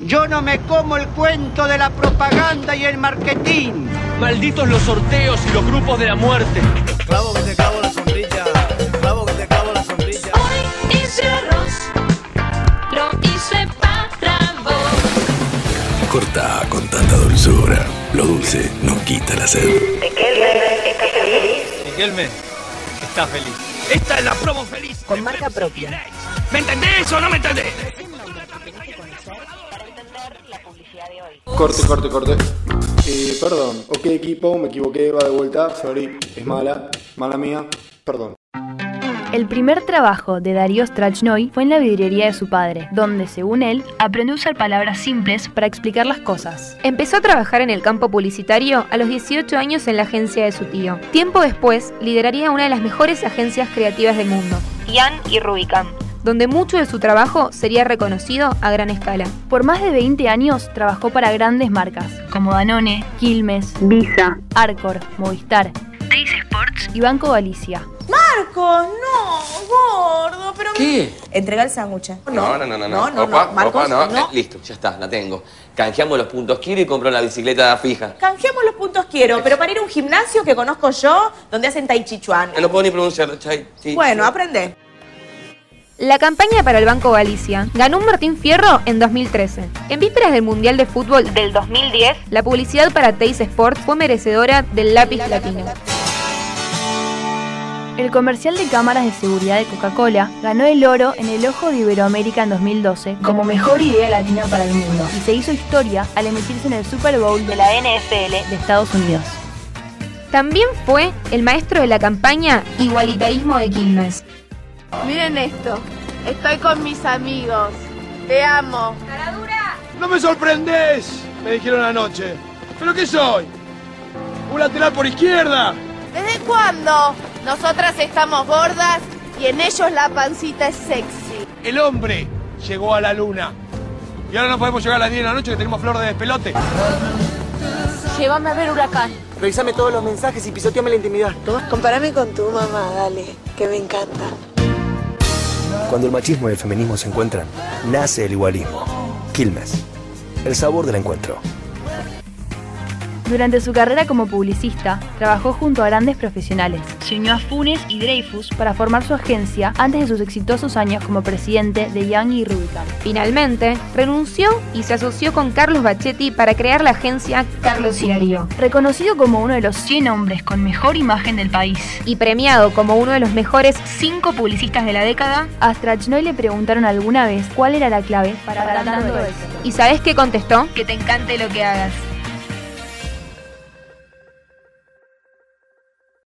Yo no me como el cuento de la propaganda y el marketing. Malditos los sorteos y los grupos de la muerte. Clavo que te clavo la sombrilla. Clavo que te clavo la sombrilla. Hoy hice arroz, lo hice para vos. Corta con tanta dulzura. Lo dulce no quita la sed. Miguelme está feliz. Esta es la promo feliz. Con marca propia. ¿Me entendés o no me entendés? Corte, corte, corte. Eh, perdón. Ok, equipo, me equivoqué, va de vuelta. Sorry, es mala. Mala mía. Perdón. El primer trabajo de Darío Strachnoy fue en la vidriería de su padre, donde, según él, aprendió a usar palabras simples para explicar las cosas. Empezó a trabajar en el campo publicitario a los 18 años en la agencia de su tío. Tiempo después, lideraría una de las mejores agencias creativas del mundo, Ian y Rubicam, donde mucho de su trabajo sería reconocido a gran escala. Por más de 20 años trabajó para grandes marcas, como Danone, Quilmes, Visa, Arcor, Movistar, Teis Sports y Banco Galicia. Marcos, no, gordo, pero... ¿Qué? Entrega el sándwich. No, no, no, no, no. No, Opa, no. Marcos, opa, no. no. Eh, listo, ya está, la tengo. Canjeamos los puntos quiero y compro la bicicleta fija. Canjeamos los puntos quiero, pero para ir a un gimnasio que conozco yo, donde hacen tai chi chuan. No lo puedo ni pronunciar, sí, Bueno, sí. aprende. La campaña para el Banco Galicia ganó un Martín Fierro en 2013. En vísperas del Mundial de Fútbol del 2010, la publicidad para Teis Sport fue merecedora del lápiz platino. El comercial de cámaras de seguridad de Coca-Cola ganó el oro en el Ojo de Iberoamérica en 2012 como mejor idea latina para el mundo y se hizo historia al emitirse en el Super Bowl de la NFL de Estados Unidos. También fue el maestro de la campaña Igualitarismo de Quilmes. Miren esto. Estoy con mis amigos. Te amo. ¡No me sorprendés! Me dijeron anoche. ¿Pero qué soy? ¿Un lateral por izquierda? ¿Desde cuándo? Nosotras estamos gordas y en ellos la pancita es sexy. El hombre llegó a la luna. Y ahora no podemos llegar a las 10 de la noche que tenemos flor de despelote. Llévame a ver huracán. Revisame todos los mensajes y pisoteame la intimidad. Comparame con tu mamá, dale, que me encanta. Cuando el machismo y el feminismo se encuentran, nace el igualismo. Quilmes. El sabor del encuentro. Durante su carrera como publicista, trabajó junto a grandes profesionales. Se unió a Funes y Dreyfus para formar su agencia antes de sus exitosos años como presidente de Young y Rubicam. Finalmente, renunció y se asoció con Carlos Bachetti para crear la agencia Carlos y Darío. Reconocido como uno de los 100 hombres con mejor imagen del país, Y premiado como uno de los mejores cinco publicistas de la década, a Strachnoy le preguntaron alguna vez cuál era la clave para, tanto éxito. ¿y sabes qué contestó? Que te encante lo que hagas.